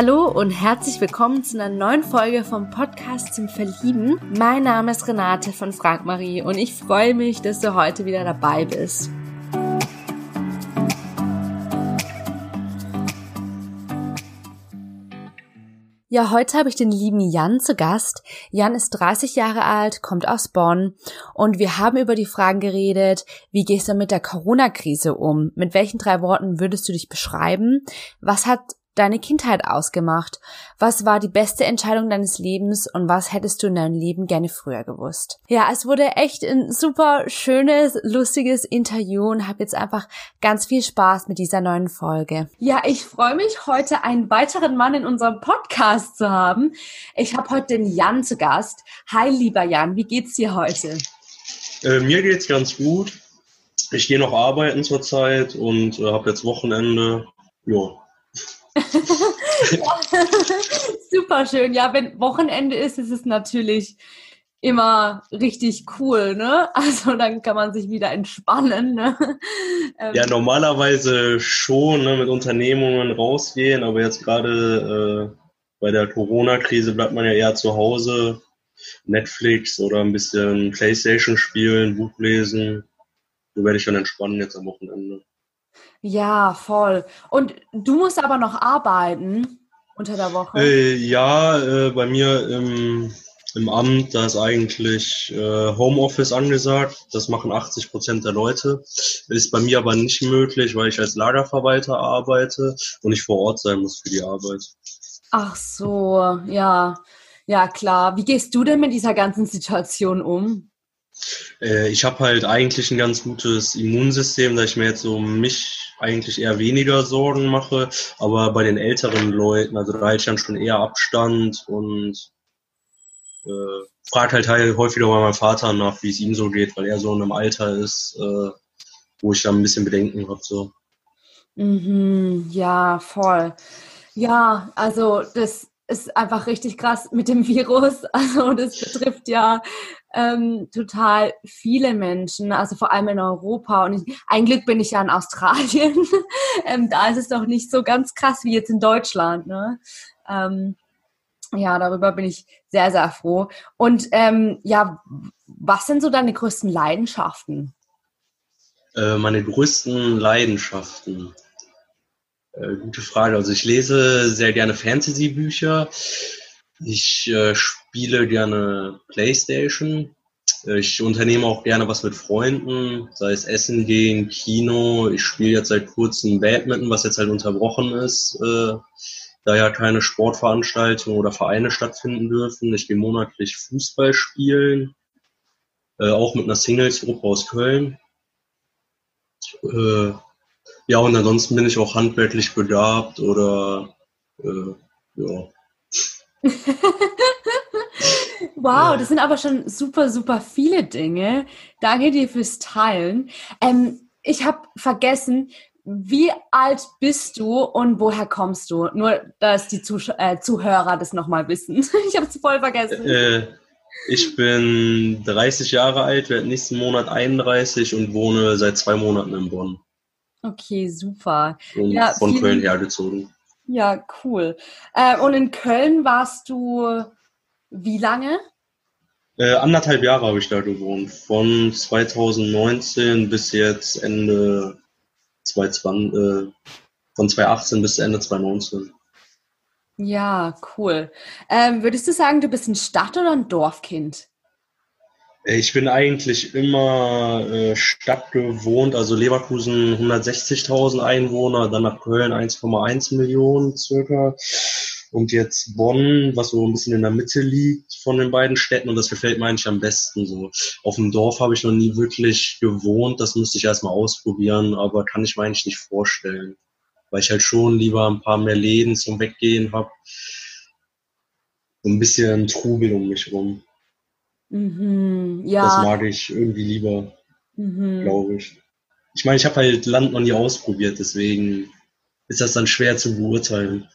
Hallo und herzlich willkommen zu einer neuen Folge vom Podcast zum Verlieben. Mein Name ist Renate von Frank Marie und ich freue mich, dass du heute wieder dabei bist. Ja, heute habe ich den lieben Jan zu Gast. Jan ist 30 Jahre alt, kommt aus Bonn und wir haben über die Fragen geredet, wie gehst du mit der Corona-Krise um? Mit welchen drei Worten würdest du dich beschreiben? Was hat deine Kindheit ausgemacht? Was war die beste Entscheidung deines Lebens und was hättest du in deinem Leben gerne früher gewusst? Ja, es wurde echt ein super schönes, lustiges Interview und habe jetzt einfach ganz viel Spaß mit dieser neuen Folge. Ja, ich freue mich, heute einen weiteren Mann in unserem Podcast zu haben. Ich habe heute den Jan zu Gast. Hi, lieber Jan, wie geht's dir heute? Äh, mir geht's ganz gut. Ich gehe noch arbeiten zurzeit und äh, habe jetzt Wochenende. Ja, Super schön. Ja, wenn Wochenende ist, ist es natürlich immer richtig cool, ne? Also dann kann man sich wieder entspannen. Ne? Ähm, ja, normalerweise schon ne, mit Unternehmungen rausgehen, aber jetzt gerade äh, bei der Corona-Krise bleibt man ja eher zu Hause. Netflix oder ein bisschen Playstation spielen, Buch lesen. So werde ich dann entspannen jetzt am Wochenende. Ja, voll. Und du musst aber noch arbeiten unter der Woche? Äh, ja, äh, bei mir im, im Amt, da ist eigentlich äh, Homeoffice angesagt. Das machen 80 Prozent der Leute. Ist bei mir aber nicht möglich, weil ich als Lagerverwalter arbeite und ich vor Ort sein muss für die Arbeit. Ach so, ja. Ja, klar. Wie gehst du denn mit dieser ganzen Situation um? Äh, ich habe halt eigentlich ein ganz gutes Immunsystem, da ich mir jetzt so mich eigentlich eher weniger Sorgen mache. Aber bei den älteren Leuten, also da halte ich dann schon eher Abstand und äh, frage halt, häufiger bei meinem Vater nach, wie es ihm so geht, weil er so in einem Alter ist, äh, wo ich dann ein bisschen Bedenken habe. So. Mhm, ja, voll. Ja, also das ist einfach richtig krass mit dem Virus. Also das betrifft ja ähm, total viele Menschen, also vor allem in Europa. Und ich, ein Glück bin ich ja in Australien. ähm, da ist es doch nicht so ganz krass wie jetzt in Deutschland. Ne? Ähm, ja, darüber bin ich sehr, sehr froh. Und ähm, ja, was sind so deine größten Leidenschaften? Äh, meine größten Leidenschaften. Äh, gute Frage. Also ich lese sehr gerne Fantasy-Bücher. Ich äh, spiele gerne Playstation. Ich unternehme auch gerne was mit Freunden, sei es Essen gehen, Kino. Ich spiele jetzt seit kurzem Badminton, was jetzt halt unterbrochen ist, äh, da ja keine Sportveranstaltungen oder Vereine stattfinden dürfen. Ich gehe monatlich Fußball spielen, äh, auch mit einer Singles-Gruppe aus Köln. Äh, ja, und ansonsten bin ich auch handwerklich begabt oder äh, ja. wow, das sind aber schon super, super viele Dinge. Danke dir fürs Teilen. Ähm, ich habe vergessen, wie alt bist du und woher kommst du? Nur, dass die Zuh äh, Zuhörer das nochmal wissen. ich habe es voll vergessen. Äh, ich bin 30 Jahre alt, werde nächsten Monat 31 und wohne seit zwei Monaten in Bonn. Okay, super. Und ja, von Köln hergezogen. Ja, cool. Äh, und in Köln warst du wie lange? Äh, anderthalb Jahre habe ich da gewohnt. Von 2019 bis jetzt Ende 2020, äh, von 2018 bis Ende 2019. Ja, cool. Ähm, würdest du sagen, du bist ein Stadt- oder ein Dorfkind? Ich bin eigentlich immer äh, Stadt gewohnt, also Leverkusen 160.000 Einwohner, dann nach Köln 1,1 Millionen circa und jetzt Bonn, was so ein bisschen in der Mitte liegt von den beiden Städten und das gefällt mir eigentlich am besten so. Auf dem Dorf habe ich noch nie wirklich gewohnt, das müsste ich erstmal ausprobieren, aber kann ich mir eigentlich nicht vorstellen, weil ich halt schon lieber ein paar mehr Läden zum Weggehen habe. So ein bisschen Trubel um mich rum. Mhm, ja. Das mag ich irgendwie lieber, mhm. glaube ich. Ich meine, ich habe halt Land noch nie ausprobiert, deswegen ist das dann schwer zu beurteilen.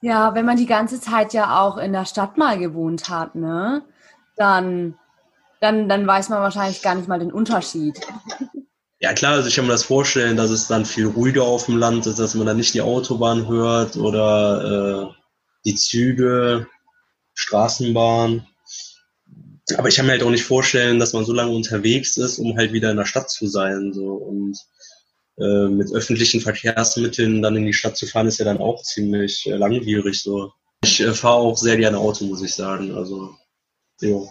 Ja, wenn man die ganze Zeit ja auch in der Stadt mal gewohnt hat, ne, dann, dann, dann weiß man wahrscheinlich gar nicht mal den Unterschied. Ja klar, also ich kann mir das vorstellen, dass es dann viel ruhiger auf dem Land ist, dass man dann nicht die Autobahn hört oder die Züge, Straßenbahn. Aber ich kann mir halt auch nicht vorstellen, dass man so lange unterwegs ist, um halt wieder in der Stadt zu sein. So. Und äh, mit öffentlichen Verkehrsmitteln dann in die Stadt zu fahren, ist ja dann auch ziemlich äh, langwierig. So. Ich äh, fahre auch sehr gerne Auto, muss ich sagen. Also, jo.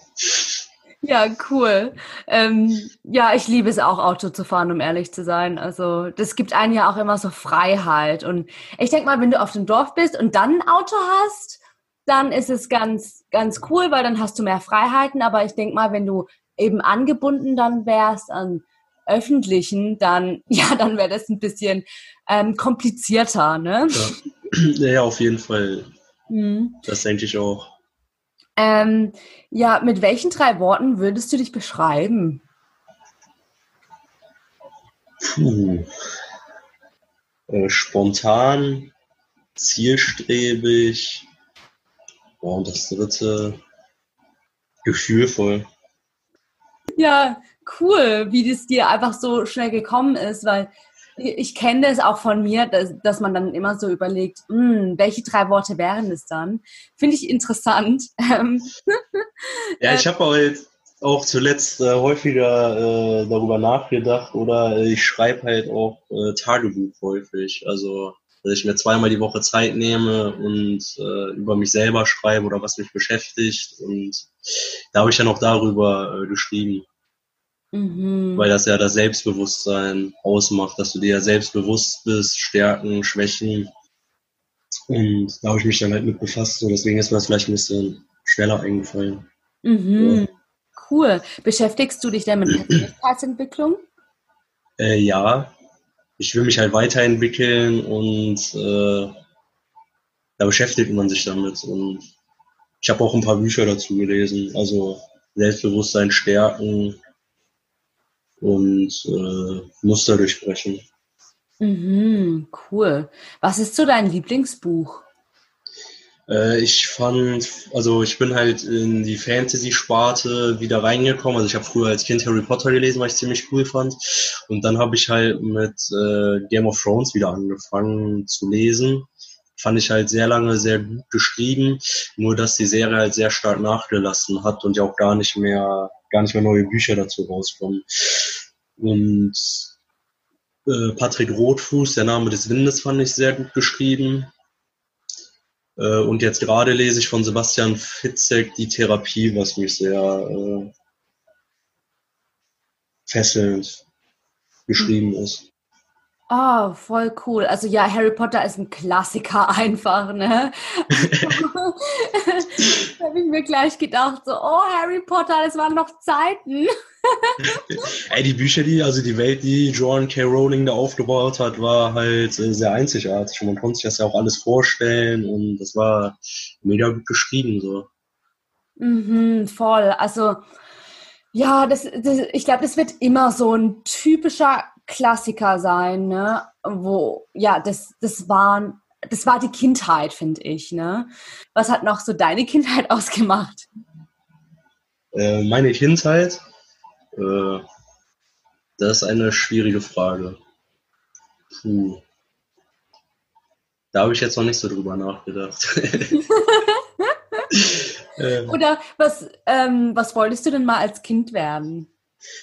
Ja, cool. Ähm, ja, ich liebe es auch, Auto zu fahren, um ehrlich zu sein. Also, das gibt einem ja auch immer so Freiheit. Und ich denke mal, wenn du auf dem Dorf bist und dann ein Auto hast, dann ist es ganz, ganz cool, weil dann hast du mehr Freiheiten. Aber ich denke mal, wenn du eben angebunden dann wärst an öffentlichen, dann, ja, dann wäre das ein bisschen ähm, komplizierter, ne? Ja. ja, auf jeden Fall. Mhm. Das denke ich auch. Ähm, ja, mit welchen drei Worten würdest du dich beschreiben? Puh. Äh, spontan, zielstrebig. Oh, und das dritte, gefühlvoll. Ja, cool, wie das dir einfach so schnell gekommen ist, weil ich kenne das auch von mir, dass, dass man dann immer so überlegt, hm, welche drei Worte wären es dann? Finde ich interessant. Ähm, ja, ich habe halt auch zuletzt äh, häufiger äh, darüber nachgedacht oder ich schreibe halt auch äh, Tagebuch häufig. Also, dass ich mir zweimal die Woche Zeit nehme und äh, über mich selber schreibe oder was mich beschäftigt. Und da habe ich dann auch darüber äh, geschrieben. Mhm. Weil das ja das Selbstbewusstsein ausmacht, dass du dir ja selbstbewusst bist, Stärken, Schwächen. Und da habe ich mich dann halt mit befasst. Und deswegen ist mir das vielleicht ein bisschen schneller eingefallen. Mhm. Ja. Cool. Beschäftigst du dich denn mit Persönlichkeitsentwicklung? Äh, ja. Ich will mich halt weiterentwickeln und äh, da beschäftigt man sich damit. Und ich habe auch ein paar Bücher dazu gelesen. Also Selbstbewusstsein stärken, und äh, Muster durchbrechen. Mhm, cool. Was ist so dein Lieblingsbuch? Äh, ich fand, also ich bin halt in die Fantasy-Sparte wieder reingekommen. Also ich habe früher als Kind Harry Potter gelesen, was ich ziemlich cool fand. Und dann habe ich halt mit äh, Game of Thrones wieder angefangen zu lesen. Fand ich halt sehr lange sehr gut geschrieben, nur dass die Serie halt sehr stark nachgelassen hat und ja auch gar nicht mehr gar nicht mehr neue Bücher dazu rauskommen. Und äh, Patrick Rotfuß, der Name des Windes, fand ich sehr gut geschrieben. Äh, und jetzt gerade lese ich von Sebastian Fitzek die Therapie, was mich sehr äh, fesselnd geschrieben ist. Oh, voll cool. Also ja, Harry Potter ist ein Klassiker einfach, ne? da habe ich mir gleich gedacht, so, oh, Harry Potter, das waren noch Zeiten. Ey, die Bücher, die, also die Welt, die Joan K. Rowling da aufgebaut hat, war halt äh, sehr einzigartig. Und man konnte sich das ja auch alles vorstellen und das war mega gut geschrieben, so. Mhm, voll. Also, ja, das, das ich glaube, das wird immer so ein typischer Klassiker sein, ne? Wo, ja, das, das waren, das war die Kindheit, finde ich, ne? Was hat noch so deine Kindheit ausgemacht? Äh, meine Kindheit? Äh, das ist eine schwierige Frage. Puh. Da habe ich jetzt noch nicht so drüber nachgedacht. Ähm. Oder was, ähm, was wolltest du denn mal als Kind werden?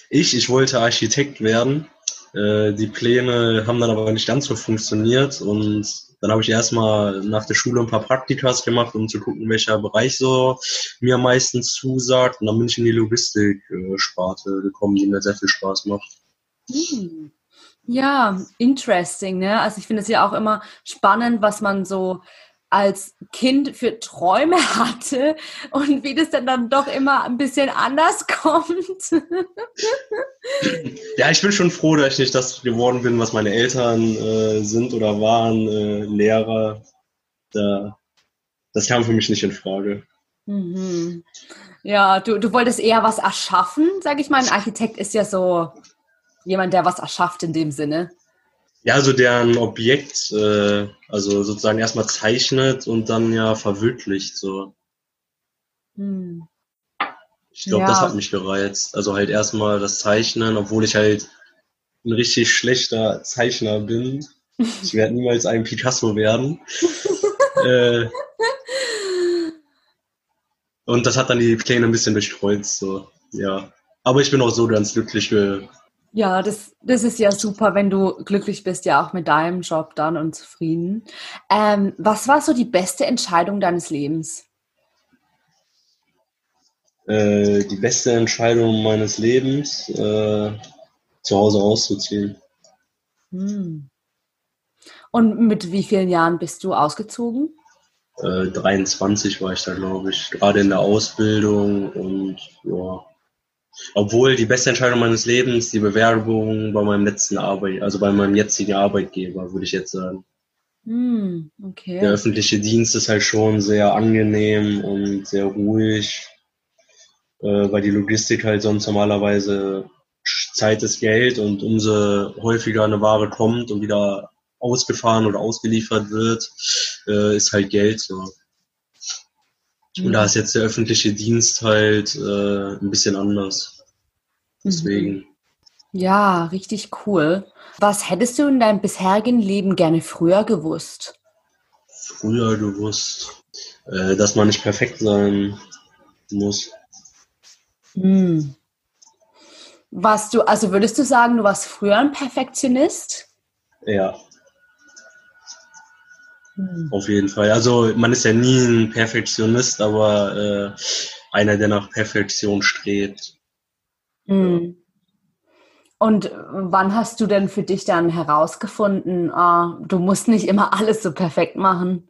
Ich, ich wollte Architekt werden. Äh, die Pläne haben dann aber nicht ganz so funktioniert und dann habe ich erstmal nach der Schule ein paar Praktikas gemacht, um zu gucken, welcher Bereich so mir meistens zusagt. Und dann bin ich in die Logistik-Sparte gekommen, die mir sehr viel Spaß macht. Hm. Ja, interesting, ne? Also ich finde es ja auch immer spannend, was man so als Kind für Träume hatte und wie das dann, dann doch immer ein bisschen anders kommt. ja, ich bin schon froh, dass ich nicht das geworden bin, was meine Eltern äh, sind oder waren, äh, Lehrer. Da, das kam für mich nicht in Frage. Mhm. Ja, du, du wolltest eher was erschaffen, sag ich mal. Ein Architekt ist ja so jemand, der was erschafft in dem Sinne. Ja, also der ein Objekt, äh, also sozusagen erstmal zeichnet und dann ja verwirklicht, so. Hm. Ich glaube, ja. das hat mich gereizt. Also halt erstmal das Zeichnen, obwohl ich halt ein richtig schlechter Zeichner bin. Ich werde niemals ein Picasso werden. äh, Und das hat dann die Pläne ein bisschen durchkreuzt, so, ja. Aber ich bin auch so ganz glücklich. Ja, das, das ist ja super, wenn du glücklich bist, ja auch mit deinem Job dann und zufrieden. Ähm, was war so die beste Entscheidung deines Lebens? Äh, die beste Entscheidung meines Lebens, äh, zu Hause auszuziehen. Hm. Und mit wie vielen Jahren bist du ausgezogen? Äh, 23 war ich da, glaube ich, gerade in der Ausbildung und ja. Obwohl die beste Entscheidung meines Lebens die Bewerbung bei meinem letzten Arbeit, also bei meinem jetzigen Arbeitgeber, würde ich jetzt sagen. Mm, okay. Der öffentliche Dienst ist halt schon sehr angenehm und sehr ruhig, äh, weil die Logistik halt sonst normalerweise Zeit ist Geld und umso häufiger eine Ware kommt und wieder ausgefahren oder ausgeliefert wird, äh, ist halt Geld so. Und da ist jetzt der öffentliche Dienst halt äh, ein bisschen anders. Deswegen. Mhm. Ja, richtig cool. Was hättest du in deinem bisherigen Leben gerne früher gewusst? Früher gewusst, äh, dass man nicht perfekt sein muss. Hm. Was du, also würdest du sagen, du warst früher ein Perfektionist? Ja. Hm. Auf jeden Fall. Also man ist ja nie ein Perfektionist, aber äh, einer, der nach Perfektion strebt. Hm. Und wann hast du denn für dich dann herausgefunden, ah, du musst nicht immer alles so perfekt machen?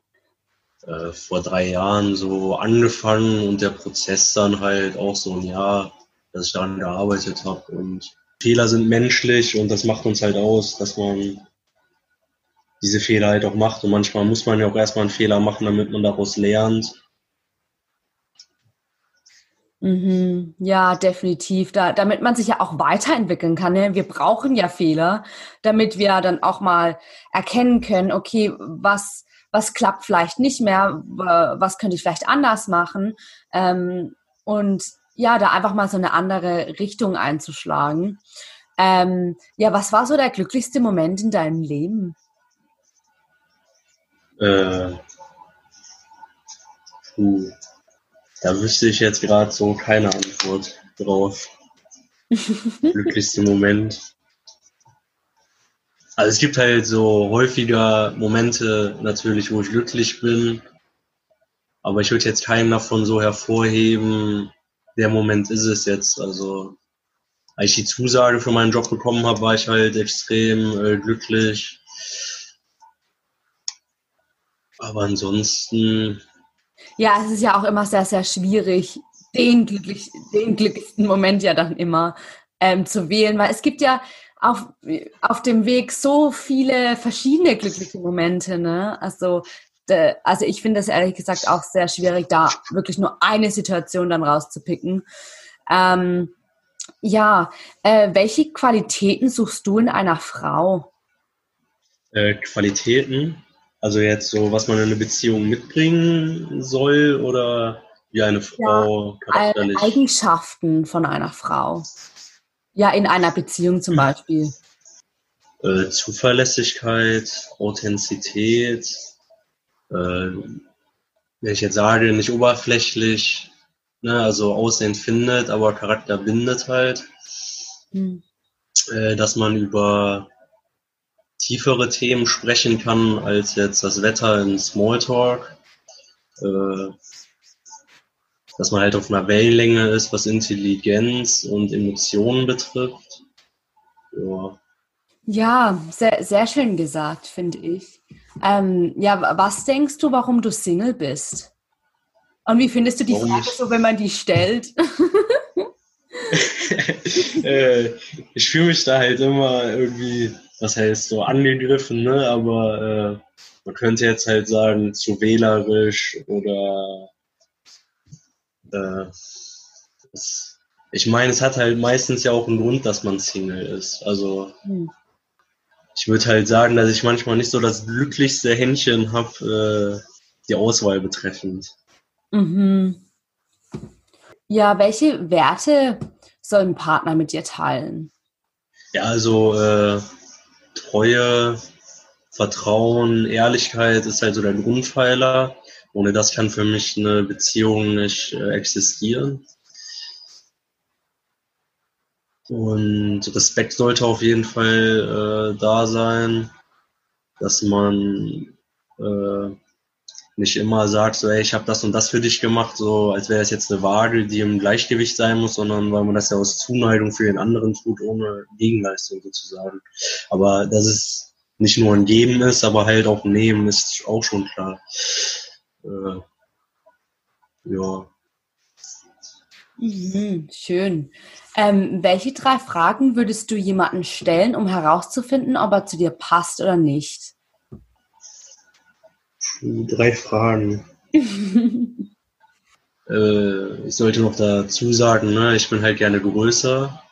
Äh, vor drei Jahren so angefangen und der Prozess dann halt auch so ein Jahr, dass ich daran gearbeitet habe. Und Fehler sind menschlich und das macht uns halt aus, dass man diese Fehler halt auch macht. Und manchmal muss man ja auch erstmal einen Fehler machen, damit man daraus lernt. Mhm. Ja, definitiv. Da, damit man sich ja auch weiterentwickeln kann. Ne? Wir brauchen ja Fehler, damit wir dann auch mal erkennen können, okay, was, was klappt vielleicht nicht mehr, was könnte ich vielleicht anders machen. Ähm, und ja, da einfach mal so eine andere Richtung einzuschlagen. Ähm, ja, was war so der glücklichste Moment in deinem Leben? Äh, puh. Da wüsste ich jetzt gerade so keine Antwort drauf. Glücklichste Moment. Also es gibt halt so häufiger Momente natürlich, wo ich glücklich bin. Aber ich würde jetzt keinen davon so hervorheben, der Moment ist es jetzt. Also als ich die Zusage für meinen Job bekommen habe, war ich halt extrem äh, glücklich. Aber ansonsten. Ja, es ist ja auch immer sehr, sehr schwierig, den, glücklich, den glücklichsten Moment ja dann immer ähm, zu wählen, weil es gibt ja auf, auf dem Weg so viele verschiedene glückliche Momente. Ne? Also, de, also ich finde es ehrlich gesagt auch sehr schwierig, da wirklich nur eine Situation dann rauszupicken. Ähm, ja, äh, welche Qualitäten suchst du in einer Frau? Äh, Qualitäten? Also jetzt so, was man in eine Beziehung mitbringen soll oder wie eine Frau ja, Eigenschaften von einer Frau. Ja, in einer Beziehung zum Beispiel. Äh, Zuverlässigkeit, Authentizität, äh, wenn ich jetzt sage, nicht oberflächlich, ne, also Aussehen findet, aber Charakter bindet halt. Hm. Äh, dass man über tiefere Themen sprechen kann als jetzt das Wetter in Smalltalk. Äh, dass man halt auf einer Wellenlänge ist, was Intelligenz und Emotionen betrifft. Ja, ja sehr, sehr schön gesagt, finde ich. Ähm, ja, was denkst du, warum du Single bist? Und wie findest du die warum Frage so, wenn man die stellt? äh, ich fühle mich da halt immer irgendwie was heißt so angegriffen, ne? aber äh, man könnte jetzt halt sagen, zu wählerisch oder äh, es, ich meine, es hat halt meistens ja auch einen Grund, dass man Single ist. Also hm. ich würde halt sagen, dass ich manchmal nicht so das glücklichste Händchen habe, äh, die Auswahl betreffend. Mhm. Ja, welche Werte soll ein Partner mit dir teilen? Ja, also äh, Treue, Vertrauen, Ehrlichkeit ist halt so der Grundpfeiler Ohne das kann für mich eine Beziehung nicht äh, existieren. Und Respekt sollte auf jeden Fall äh, da sein, dass man äh, nicht immer sagt, so, ey, ich habe das und das für dich gemacht, so als wäre es jetzt eine Waage, die im Gleichgewicht sein muss, sondern weil man das ja aus Zuneigung für den anderen tut, ohne Gegenleistung sozusagen. Aber dass es nicht nur ein Geben ist, aber halt auch ein Nehmen, ist auch schon klar. Äh, ja. Mhm, schön. Ähm, welche drei Fragen würdest du jemanden stellen, um herauszufinden, ob er zu dir passt oder nicht? Drei Fragen. äh, ich sollte noch dazu sagen, ne, ich bin halt gerne größer.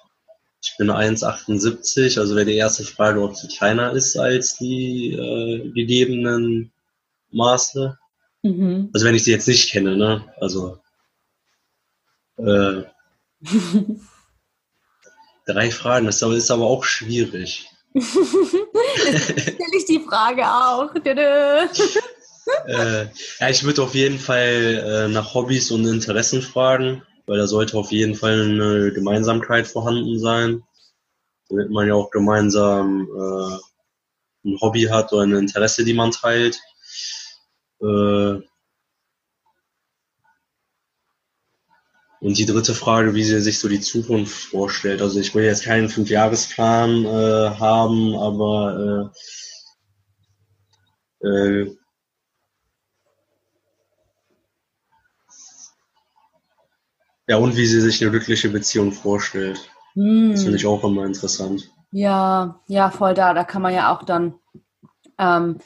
Ich bin 1,78, also wäre die erste Frage, ob sie kleiner ist als die äh, gegebenen Maße. Mhm. Also wenn ich sie jetzt nicht kenne, ne? Also äh, drei Fragen, das ist aber auch schwierig. stelle ich die Frage auch. Äh, ja, ich würde auf jeden Fall äh, nach Hobbys und Interessen fragen, weil da sollte auf jeden Fall eine Gemeinsamkeit vorhanden sein, damit man ja auch gemeinsam äh, ein Hobby hat oder ein Interesse, die man teilt. Äh, und die dritte Frage, wie sie sich so die Zukunft vorstellt. Also ich will jetzt keinen Fünfjahresplan äh, haben, aber äh, äh, Ja, und wie sie sich eine glückliche Beziehung vorstellt. Hm. Das finde ich auch immer interessant. Ja, ja, voll da. Da kann man ja auch dann ähm,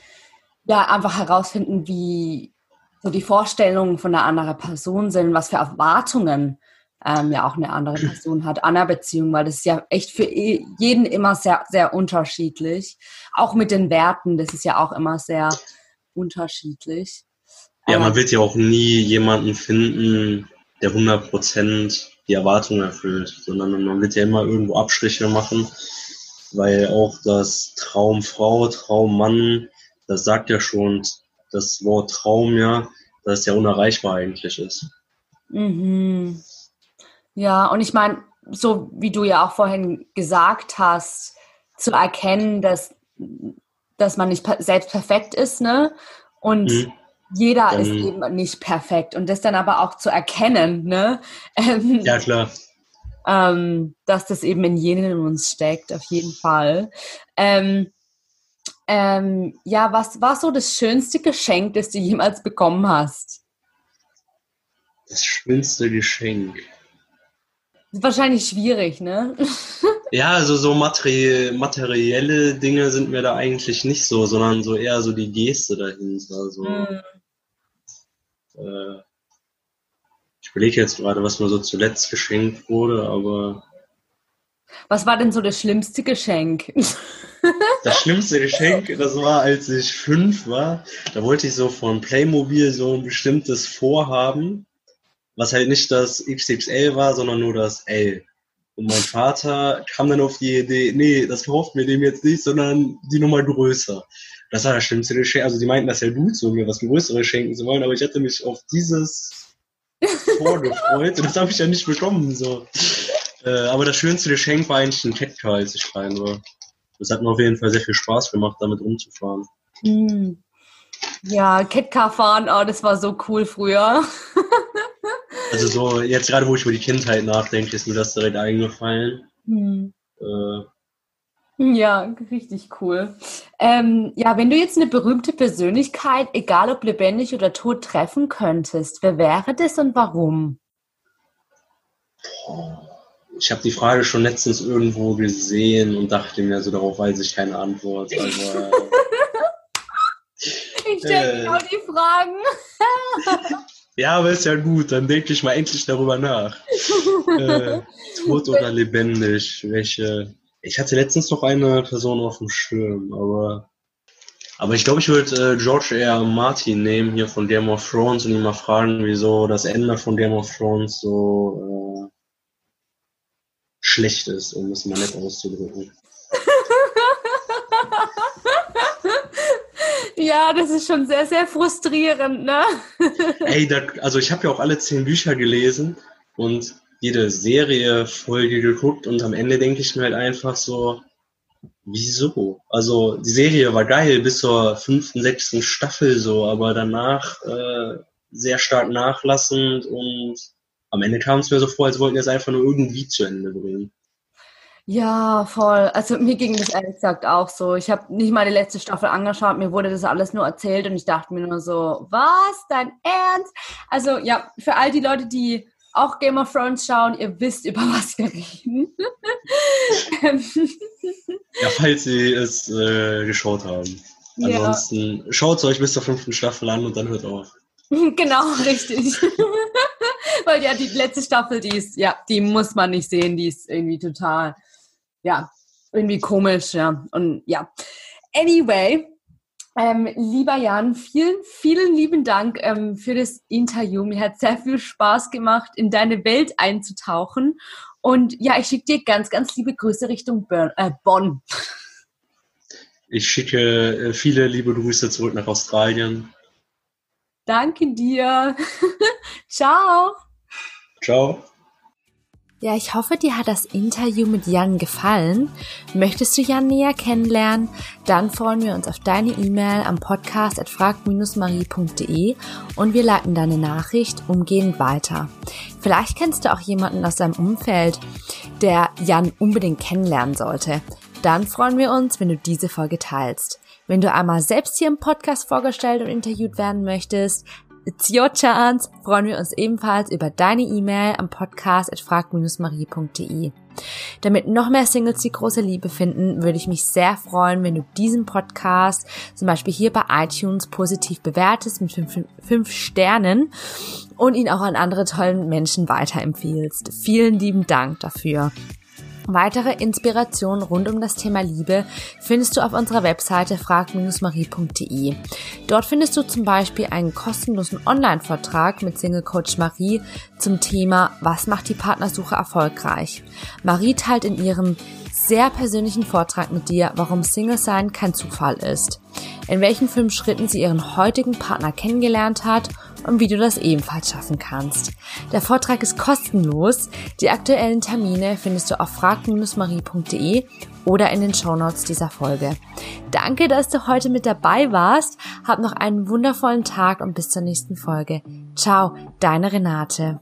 ja einfach herausfinden, wie so die Vorstellungen von einer anderen Person sind, was für Erwartungen ähm, ja auch eine andere Person hat an einer Beziehung, weil das ist ja echt für jeden immer sehr, sehr unterschiedlich. Auch mit den Werten, das ist ja auch immer sehr unterschiedlich. Ja, man wird ja auch nie jemanden finden, der 100% die Erwartungen erfüllt, sondern man wird ja immer irgendwo Abstriche machen, weil auch das Traumfrau, Traummann, das sagt ja schon das Wort Traum ja, dass es ja unerreichbar eigentlich ist. Mhm. Ja, und ich meine, so wie du ja auch vorhin gesagt hast, zu erkennen, dass, dass man nicht selbst perfekt ist, ne? Und mhm jeder dann, ist eben nicht perfekt und das dann aber auch zu erkennen, ne? Ähm, ja, klar. Ähm, dass das eben in jedem in uns steckt, auf jeden Fall. Ähm, ähm, ja, was war so das schönste Geschenk, das du jemals bekommen hast? Das schönste Geschenk. Wahrscheinlich schwierig, ne? Ja, also so materi materielle Dinge sind mir da eigentlich nicht so, sondern so eher so die Geste dahinter. Also, mm. Äh, ich überlege jetzt gerade, was mir so zuletzt geschenkt wurde, aber. Was war denn so das schlimmste Geschenk? Das schlimmste Geschenk, das war, als ich fünf war. Da wollte ich so von Playmobil so ein bestimmtes Vorhaben, was halt nicht das XXL war, sondern nur das L. Und mein Vater kam dann auf die Idee, nee, das kauft mir dem jetzt nicht, sondern die Nummer größer. Das war das schlimmste Geschenk. Also die meinten das ja gut, so mir was Größeres schenken zu wollen, aber ich hatte mich auf dieses vorgefreut und das habe ich ja nicht bekommen. So. Äh, aber das schönste Geschenk war eigentlich ein Catcar, als ich klein war. Das hat mir auf jeden Fall sehr viel Spaß gemacht, damit rumzufahren. Mm. Ja, Catcar fahren, oh, das war so cool früher. Also so, jetzt gerade wo ich über die Kindheit nachdenke, ist mir das direkt eingefallen. Hm. Äh, ja, richtig cool. Ähm, ja, wenn du jetzt eine berühmte Persönlichkeit, egal ob lebendig oder tot, treffen könntest, wer wäre das und warum? Ich habe die Frage schon letztens irgendwo gesehen und dachte mir, so darauf weiß ich keine Antwort. Aber, ich stelle äh, genau die Fragen. Ja, aber ist ja gut, dann denke ich mal endlich darüber nach. äh, tot oder lebendig, welche. Ich hatte letztens noch eine Person auf dem Schirm, aber. Aber ich glaube, ich würde äh, George R. Martin nehmen hier von Game of Thrones und ihn mal fragen, wieso das Ende von Game of Thrones so äh, schlecht ist, um es mal nett auszudrücken. Ja, das ist schon sehr, sehr frustrierend, ne? Ey, da, also ich habe ja auch alle zehn Bücher gelesen und jede Serie, Folge geguckt und am Ende denke ich mir halt einfach so, wieso? Also die Serie war geil bis zur fünften, sechsten Staffel so, aber danach äh, sehr stark nachlassend und am Ende kam es mir so vor, als wollten wir es einfach nur irgendwie zu Ende bringen. Ja, voll. Also mir ging das ehrlich gesagt auch so. Ich habe nicht mal die letzte Staffel angeschaut, mir wurde das alles nur erzählt und ich dachte mir nur so, was, dein Ernst? Also ja, für all die Leute, die auch Game of Thrones schauen, ihr wisst, über was wir reden. ja, falls Sie es äh, geschaut haben. Ansonsten ja. schaut es euch bis zur fünften Staffel an und dann hört auf. Genau, richtig. Weil ja, die letzte Staffel, die ist, ja, die muss man nicht sehen, die ist irgendwie total ja, irgendwie komisch, ja. Und ja. Anyway, ähm, lieber Jan, vielen, vielen lieben Dank ähm, für das Interview. Mir hat sehr viel Spaß gemacht, in deine Welt einzutauchen. Und ja, ich schicke dir ganz, ganz liebe Grüße Richtung Bern, äh, Bonn. Ich schicke äh, viele liebe Grüße zurück nach Australien. Danke dir. Ciao. Ciao. Ja, ich hoffe, dir hat das Interview mit Jan gefallen. Möchtest du Jan näher kennenlernen? Dann freuen wir uns auf deine E-Mail am Podcast at frag-marie.de und wir leiten deine Nachricht umgehend weiter. Vielleicht kennst du auch jemanden aus deinem Umfeld, der Jan unbedingt kennenlernen sollte. Dann freuen wir uns, wenn du diese Folge teilst. Wenn du einmal selbst hier im Podcast vorgestellt und interviewt werden möchtest, It's your chance. Freuen wir uns ebenfalls über deine E-Mail am Podcast at frag-marie.de. Damit noch mehr Singles die große Liebe finden, würde ich mich sehr freuen, wenn du diesen Podcast zum Beispiel hier bei iTunes positiv bewertest mit fünf, fünf Sternen und ihn auch an andere tollen Menschen weiterempfiehlst. Vielen lieben Dank dafür. Weitere Inspirationen rund um das Thema Liebe findest du auf unserer Webseite frag-marie.de. Dort findest du zum Beispiel einen kostenlosen Online-Vortrag mit Single Coach Marie zum Thema Was macht die Partnersuche erfolgreich? Marie teilt in ihrem sehr persönlichen Vortrag mit dir, warum Single sein kein Zufall ist, in welchen fünf Schritten sie ihren heutigen Partner kennengelernt hat und wie du das ebenfalls schaffen kannst. Der Vortrag ist kostenlos. Die aktuellen Termine findest du auf frag-marie.de oder in den Shownotes dieser Folge. Danke, dass du heute mit dabei warst. Hab noch einen wundervollen Tag und bis zur nächsten Folge. Ciao, deine Renate.